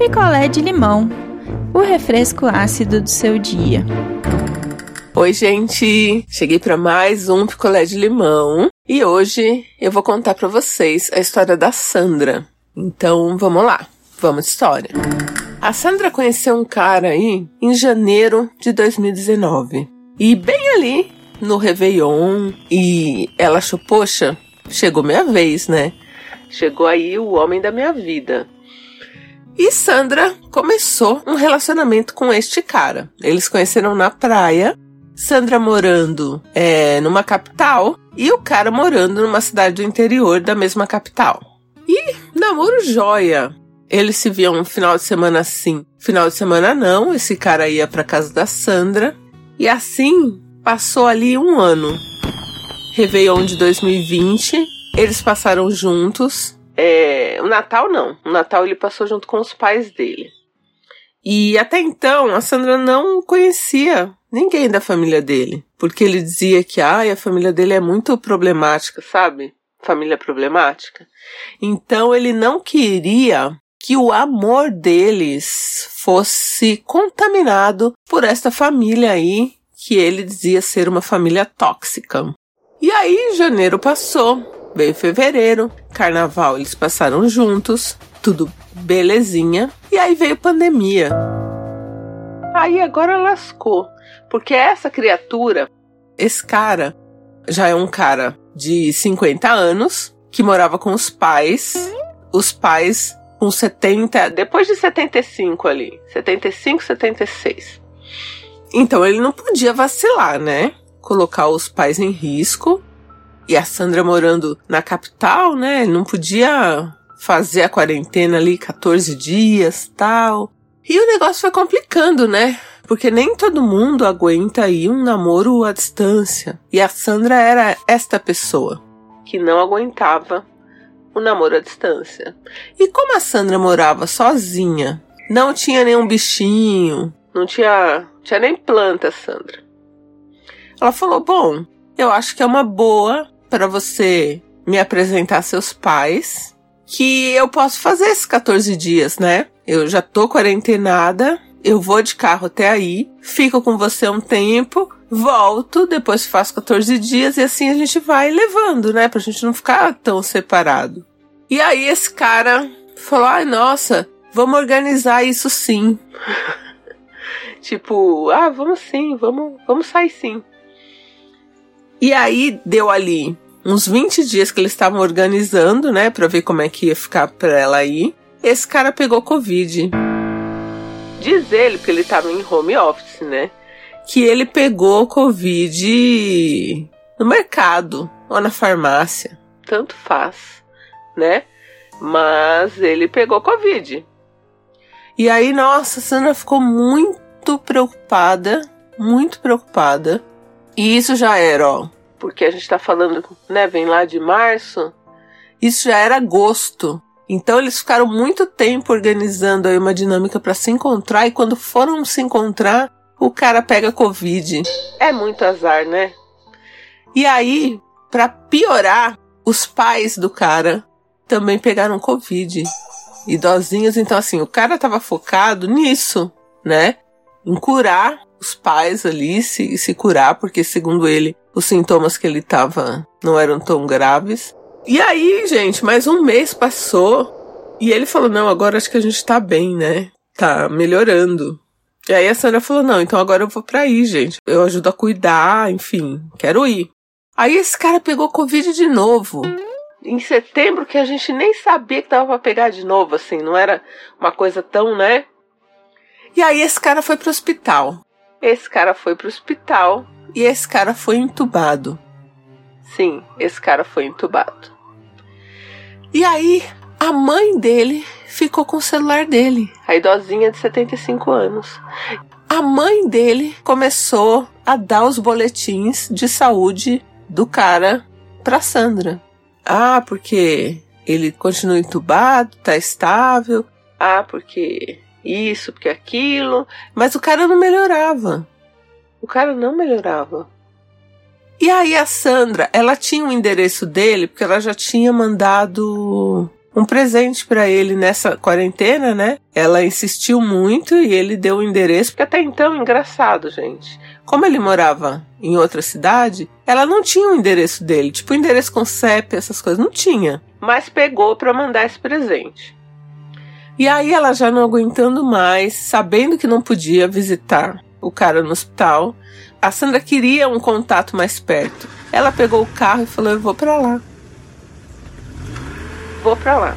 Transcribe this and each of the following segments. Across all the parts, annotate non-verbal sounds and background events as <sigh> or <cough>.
picolé de limão, o refresco ácido do seu dia. Oi, gente! Cheguei para mais um picolé de limão e hoje eu vou contar para vocês a história da Sandra. Então, vamos lá. Vamos história. A Sandra conheceu um cara aí em janeiro de 2019. E bem ali no Réveillon, e ela achou, poxa, chegou minha vez, né? Chegou aí o homem da minha vida. E Sandra começou um relacionamento com este cara. Eles conheceram na praia. Sandra morando é, numa capital e o cara morando numa cidade do interior da mesma capital. E namoro joia. Eles se viam um final de semana sim, final de semana não. Esse cara ia para casa da Sandra. E assim passou ali um ano. Réveillon de 2020, eles passaram juntos. É, o Natal não. O Natal ele passou junto com os pais dele. E até então a Sandra não conhecia ninguém da família dele, porque ele dizia que ai, a família dele é muito problemática, sabe? Família problemática. Então ele não queria que o amor deles fosse contaminado por esta família aí que ele dizia ser uma família tóxica. E aí janeiro passou, veio fevereiro, carnaval eles passaram juntos, tudo belezinha, e aí veio pandemia. Aí agora lascou, porque essa criatura, esse cara, já é um cara de 50 anos que morava com os pais. Os pais com 70, depois de 75 ali, 75, 76. Então ele não podia vacilar, né? Colocar os pais em risco. E a Sandra morando na capital, né? Não podia fazer a quarentena ali 14 dias, tal. E o negócio foi complicando, né? Porque nem todo mundo aguenta aí um namoro à distância. E a Sandra era esta pessoa que não aguentava o namoro à distância. E como a Sandra morava sozinha, não tinha nenhum bichinho, não tinha, tinha nem planta, Sandra. Ela falou: Bom, eu acho que é uma boa para você me apresentar seus pais, que eu posso fazer esses 14 dias, né? Eu já tô quarentenada, eu vou de carro até aí, fico com você um tempo, volto, depois faço 14 dias e assim a gente vai levando, né? Pra gente não ficar tão separado. E aí esse cara falou: ai, nossa, vamos organizar isso sim. <laughs> tipo, ah, vamos sim, vamos, vamos sair sim. E aí deu ali uns 20 dias que eles estavam organizando, né, pra ver como é que ia ficar pra ela ir. Esse cara pegou Covid. Diz ele, porque ele tava em home office, né? que ele pegou Covid no mercado ou na farmácia. Tanto faz, né? Mas ele pegou Covid. E aí, nossa, a Sandra ficou muito preocupada, muito preocupada. E isso já era, ó, porque a gente tá falando, né, vem lá de março. Isso já era agosto. Então eles ficaram muito tempo organizando aí uma dinâmica para se encontrar e quando foram se encontrar, o cara pega Covid. É muito azar, né? E aí, para piorar, os pais do cara também pegaram Covid. Idosinhos, então assim, o cara tava focado nisso, né? Em curar os pais ali, se, se curar, porque segundo ele, os sintomas que ele tava não eram tão graves. E aí, gente, mais um mês passou e ele falou: Não, agora acho que a gente tá bem, né? Tá melhorando. E aí a Sandra falou: não, então agora eu vou pra aí, gente. Eu ajudo a cuidar, enfim, quero ir. Aí esse cara pegou Covid de novo. Em setembro, que a gente nem sabia que tava pra pegar de novo, assim, não era uma coisa tão, né? E aí esse cara foi pro hospital. Esse cara foi pro hospital e esse cara foi entubado. Sim, esse cara foi entubado. E aí a mãe dele ficou com o celular dele, a idosinha de 75 anos. A mãe dele começou a dar os boletins de saúde do cara para Sandra. Ah, porque ele continua entubado, tá estável. Ah, porque isso, porque aquilo. Mas o cara não melhorava. O cara não melhorava. E aí a Sandra, ela tinha o um endereço dele porque ela já tinha mandado um presente para ele nessa quarentena, né? Ela insistiu muito e ele deu o endereço, porque até então, engraçado, gente. Como ele morava em outra cidade, ela não tinha o endereço dele, tipo endereço com CEP, essas coisas, não tinha. Mas pegou para mandar esse presente. E aí ela já não aguentando mais, sabendo que não podia visitar o cara no hospital, a Sandra queria um contato mais perto. Ela pegou o carro e falou: "Eu vou para lá" vou para lá.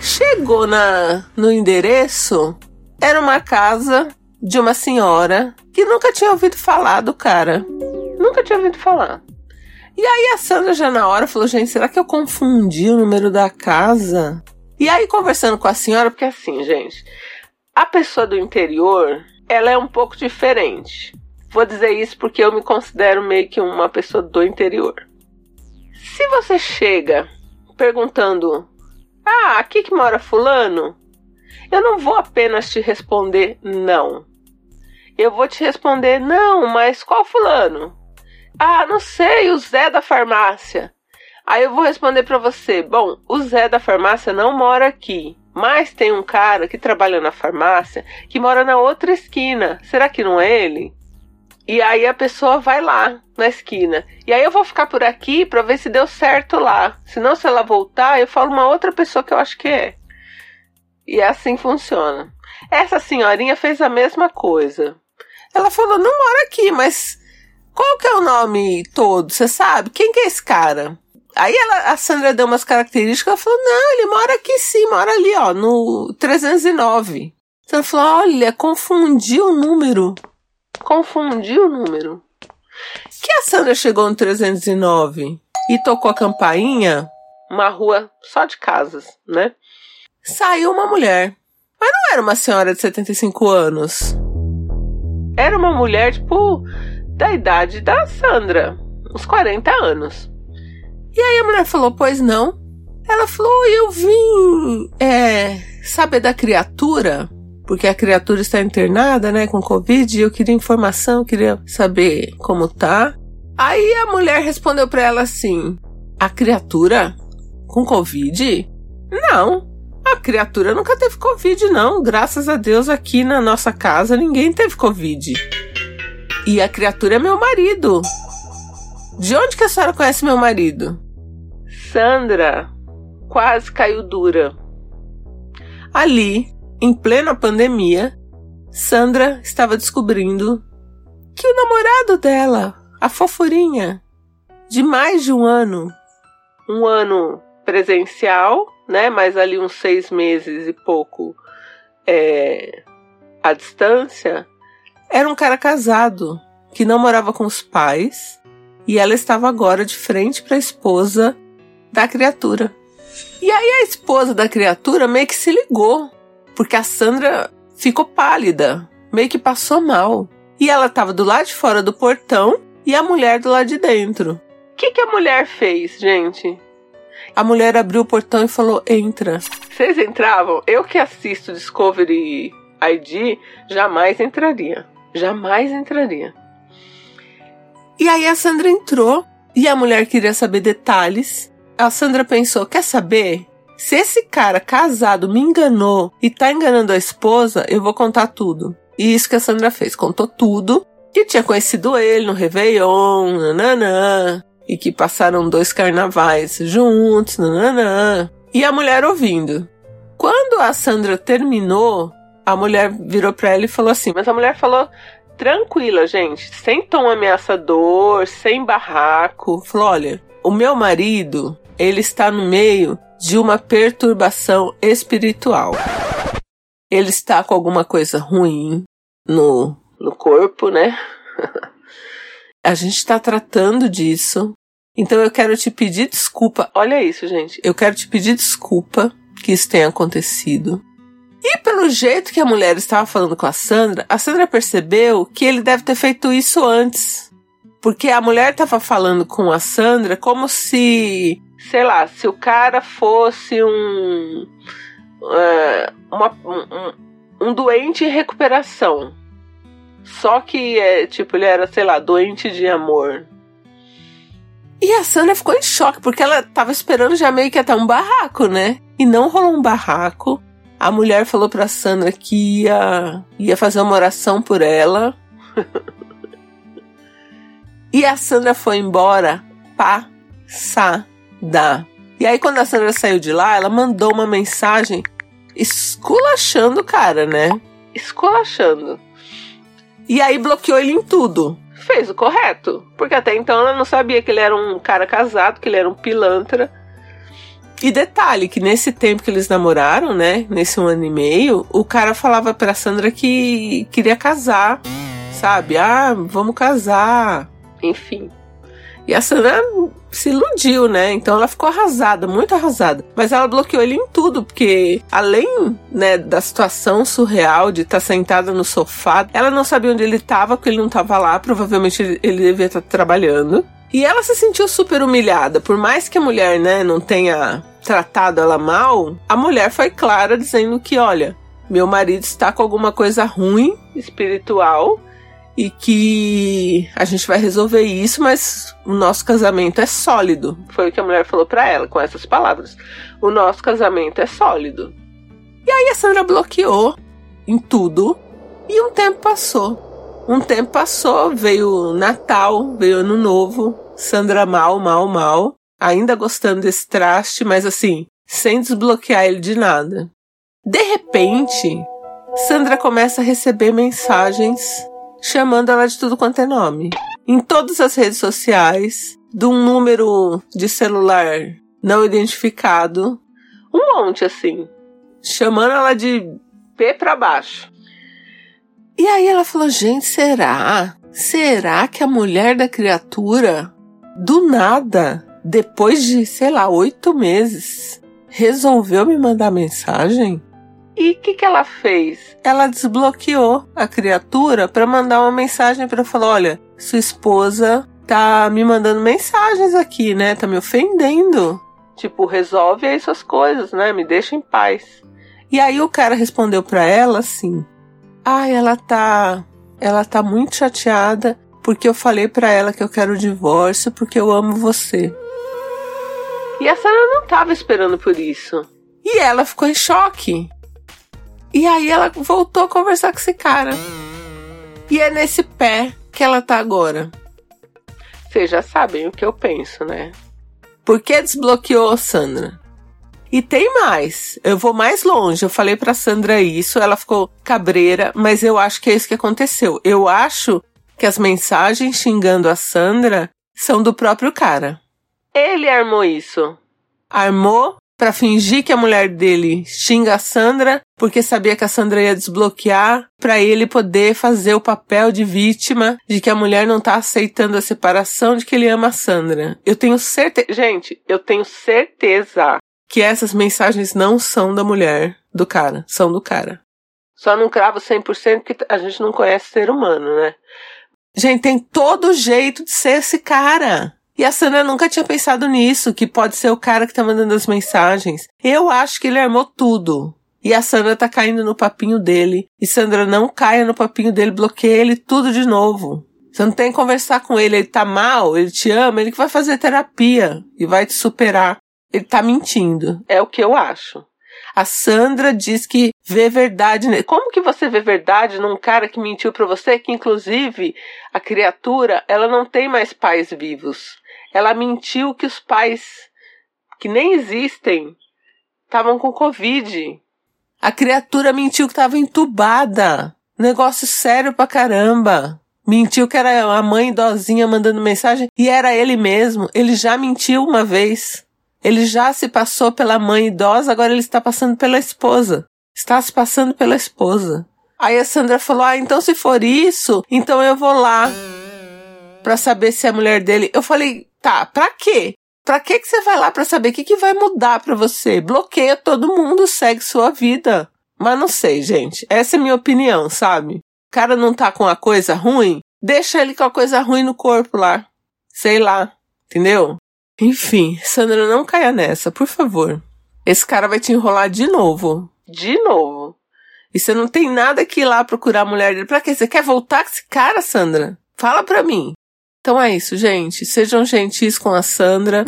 Chegou na, no endereço, era uma casa de uma senhora que nunca tinha ouvido falar do cara. Nunca tinha ouvido falar. E aí a Sandra já na hora falou: gente, será que eu confundi o número da casa? E aí conversando com a senhora, porque assim, gente, a pessoa do interior, ela é um pouco diferente. Vou dizer isso porque eu me considero meio que uma pessoa do interior. Se você chega perguntando: Ah, aqui que mora Fulano? Eu não vou apenas te responder não. Eu vou te responder: Não, mas qual Fulano? Ah, não sei, o Zé da farmácia. Aí eu vou responder para você: Bom, o Zé da farmácia não mora aqui. Mas tem um cara que trabalha na farmácia que mora na outra esquina. Será que não é ele? E aí a pessoa vai lá na esquina. E aí eu vou ficar por aqui para ver se deu certo lá. Senão, se ela voltar, eu falo uma outra pessoa que eu acho que é. E é assim funciona. Essa senhorinha fez a mesma coisa. Ela falou: não mora aqui, mas qual que é o nome todo? Você sabe? Quem que é esse cara? Aí ela, a Sandra deu umas características, ela falou: não, ele mora aqui sim, mora ali, ó, no 309. Então ela falou: olha, confundiu o número confundiu o número. Que a Sandra chegou no 309 e tocou a campainha, uma rua só de casas, né? Saiu uma mulher. Mas não era uma senhora de 75 anos. Era uma mulher, tipo, da idade da Sandra, uns 40 anos. E aí a mulher falou: Pois não. Ela falou: Eu vim é, saber da criatura porque a criatura está internada, né, com Covid, e eu queria informação, queria saber como tá. Aí a mulher respondeu para ela assim: A criatura com Covid? Não. A criatura nunca teve Covid, não. Graças a Deus, aqui na nossa casa ninguém teve Covid. E a criatura é meu marido. De onde que a senhora conhece meu marido? Sandra quase caiu dura. Ali, em plena pandemia, Sandra estava descobrindo que o namorado dela, a fofurinha, de mais de um ano, um ano presencial, né? Mas ali uns seis meses e pouco é, à distância, era um cara casado que não morava com os pais e ela estava agora de frente para a esposa da criatura. E aí a esposa da criatura meio que se ligou porque a Sandra ficou pálida, meio que passou mal. E ela estava do lado de fora do portão e a mulher do lado de dentro. O que, que a mulher fez, gente? A mulher abriu o portão e falou: entra. Vocês entravam? Eu que assisto Discovery ID, jamais entraria. Jamais entraria. E aí a Sandra entrou e a mulher queria saber detalhes. A Sandra pensou: quer saber? Se esse cara casado me enganou e tá enganando a esposa, eu vou contar tudo. E isso que a Sandra fez, contou tudo. Que tinha conhecido ele no Réveillon, nananã. E que passaram dois carnavais juntos, nananã. E a mulher ouvindo. Quando a Sandra terminou, a mulher virou pra ela e falou assim: Mas a mulher falou tranquila, gente, sem tom ameaçador, sem barraco. Falou: Olha, o meu marido, ele está no meio de uma perturbação espiritual. Ele está com alguma coisa ruim no, no corpo, né? <laughs> A gente está tratando disso. Então eu quero te pedir desculpa. Olha isso, gente. Eu quero te pedir desculpa que isso tenha acontecido. E pelo jeito que a mulher estava falando com a Sandra, a Sandra percebeu que ele deve ter feito isso antes. Porque a mulher estava falando com a Sandra como se sei lá, se o cara fosse um. Uh, uma, um, um doente em recuperação. Só que, é, tipo, ele era, sei lá, doente de amor. E a Sandra ficou em choque, porque ela tava esperando já meio que até um barraco, né? E não rolou um barraco. A mulher falou pra Sandra que ia, ia fazer uma oração por ela. <laughs> e a Sandra foi embora passada. E aí, quando a Sandra saiu de lá, ela mandou uma mensagem esculachando o cara, né? Esculachando. E aí bloqueou ele em tudo fez o correto. Porque até então ela não sabia que ele era um cara casado, que ele era um pilantra. E detalhe, que nesse tempo que eles namoraram, né? Nesse um ano e meio, o cara falava pra Sandra que queria casar, sabe? Ah, vamos casar. Enfim. E a Sandra se iludiu, né? Então ela ficou arrasada, muito arrasada. Mas ela bloqueou ele em tudo, porque além né, da situação surreal de estar tá sentada no sofá, ela não sabia onde ele estava, porque ele não estava lá. Provavelmente ele, devia estar tá trabalhando. E ela se sentiu super humilhada. Por mais que a mulher, né, não tenha tratado ela mal, a mulher foi clara dizendo que, olha, meu marido está com alguma coisa ruim espiritual e que a gente vai resolver isso, mas o nosso casamento é sólido. Foi o que a mulher falou para ela com essas palavras. O nosso casamento é sólido. E aí a Sandra bloqueou em tudo e um tempo passou. Um tempo passou, veio Natal, veio Ano Novo, Sandra mal, mal, mal, ainda gostando desse traste, mas assim, sem desbloquear ele de nada. De repente, Sandra começa a receber mensagens chamando ela de tudo quanto é nome. Em todas as redes sociais, de um número de celular não identificado, um monte assim, chamando ela de P para baixo. E aí ela falou: gente, será? Será que a mulher da criatura, do nada, depois de, sei lá, oito meses, resolveu me mandar mensagem? E o que, que ela fez? Ela desbloqueou a criatura para mandar uma mensagem para falar: olha, sua esposa tá me mandando mensagens aqui, né? Tá me ofendendo. Tipo, resolve aí suas coisas, né? Me deixa em paz. E aí o cara respondeu para ela assim: "Ai, ah, ela tá, ela tá muito chateada porque eu falei para ela que eu quero o divórcio porque eu amo você." E a Sarah não tava esperando por isso. E ela ficou em choque. E aí ela voltou a conversar com esse cara. E é nesse pé que ela tá agora. Vocês já sabem o que eu penso, né? Por que desbloqueou Sandra? E tem mais. Eu vou mais longe. Eu falei pra Sandra isso, ela ficou cabreira, mas eu acho que é isso que aconteceu. Eu acho que as mensagens xingando a Sandra são do próprio cara. Ele armou isso. Armou para fingir que a mulher dele xinga a Sandra porque sabia que a Sandra ia desbloquear para ele poder fazer o papel de vítima de que a mulher não tá aceitando a separação de que ele ama a Sandra. Eu tenho certeza, gente, eu tenho certeza que essas mensagens não são da mulher, do cara, são do cara. Só não cravo 100% porque a gente não conhece ser humano, né? Gente, tem todo jeito de ser esse cara. E a Sandra nunca tinha pensado nisso, que pode ser o cara que tá mandando as mensagens. Eu acho que ele armou tudo. E a Sandra tá caindo no papinho dele. E Sandra não caia no papinho dele, bloqueia ele tudo de novo. Você não tem que conversar com ele, ele tá mal, ele te ama, ele que vai fazer terapia e vai te superar. Ele tá mentindo. É o que eu acho. A Sandra diz que vê verdade nele. Como que você vê verdade num cara que mentiu para você? Que inclusive a criatura, ela não tem mais pais vivos. Ela mentiu que os pais que nem existem estavam com Covid. A criatura mentiu que estava entubada. Negócio sério pra caramba. Mentiu que era a mãe idosinha mandando mensagem e era ele mesmo. Ele já mentiu uma vez. Ele já se passou pela mãe idosa, agora ele está passando pela esposa. Está se passando pela esposa. Aí a Sandra falou: Ah, então se for isso, então eu vou lá para saber se é a mulher dele. Eu falei: Tá, pra quê? Pra que que você vai lá pra saber o que, que vai mudar pra você? Bloqueia todo mundo, segue sua vida. Mas não sei, gente. Essa é a minha opinião, sabe? O cara não tá com a coisa ruim, deixa ele com a coisa ruim no corpo lá. Sei lá. Entendeu? Enfim, Sandra, não caia nessa, por favor. Esse cara vai te enrolar de novo. De novo. E você não tem nada que ir lá procurar a mulher dele. Pra quê? Você quer voltar com esse cara, Sandra? Fala pra mim. Então é isso, gente. Sejam gentis com a Sandra.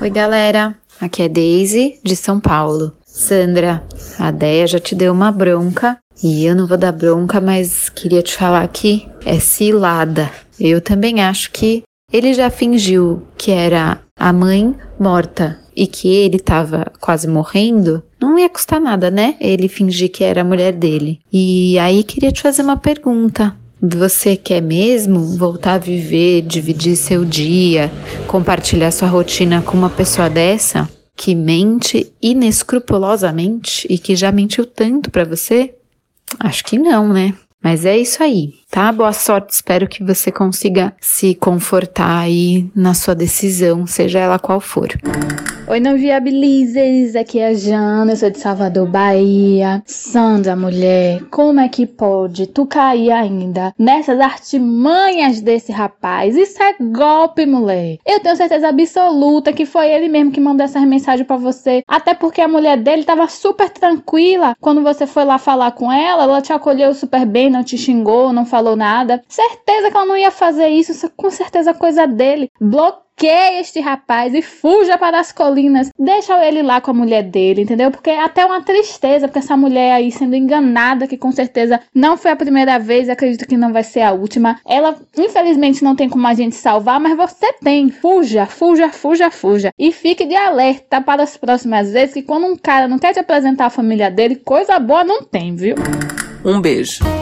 Oi, galera. Aqui é Daisy, de São Paulo. Sandra, a Deia já te deu uma bronca. E eu não vou dar bronca, mas queria te falar que é cilada. Eu também acho que ele já fingiu que era a mãe morta e que ele estava quase morrendo. Não ia custar nada, né? Ele fingir que era a mulher dele. E aí queria te fazer uma pergunta. Você quer mesmo voltar a viver, dividir seu dia, compartilhar sua rotina com uma pessoa dessa que mente inescrupulosamente e que já mentiu tanto para você? Acho que não, né? Mas é isso aí, tá? Boa sorte, espero que você consiga se confortar aí na sua decisão, seja ela qual for. Oi, não viabilizes, aqui é a Jana, eu sou de Salvador, Bahia. Sandra, mulher, como é que pode tu cair ainda nessas artimanhas desse rapaz? Isso é golpe, mulher. Eu tenho certeza absoluta que foi ele mesmo que mandou essas mensagens para você, até porque a mulher dele tava super tranquila quando você foi lá falar com ela, ela te acolheu super bem, não te xingou, não falou nada. Certeza que ela não ia fazer isso, isso é com certeza coisa dele. Bloqueia este rapaz e fuja para as colinas. Deixa ele lá com a mulher dele, entendeu? Porque é até uma tristeza, porque essa mulher aí sendo enganada, que com certeza não foi a primeira vez, acredito que não vai ser a última. Ela, infelizmente, não tem como a gente salvar, mas você tem. Fuja, fuja, fuja, fuja. E fique de alerta para as próximas vezes que quando um cara não quer te apresentar a família dele, coisa boa não tem, viu? Um beijo.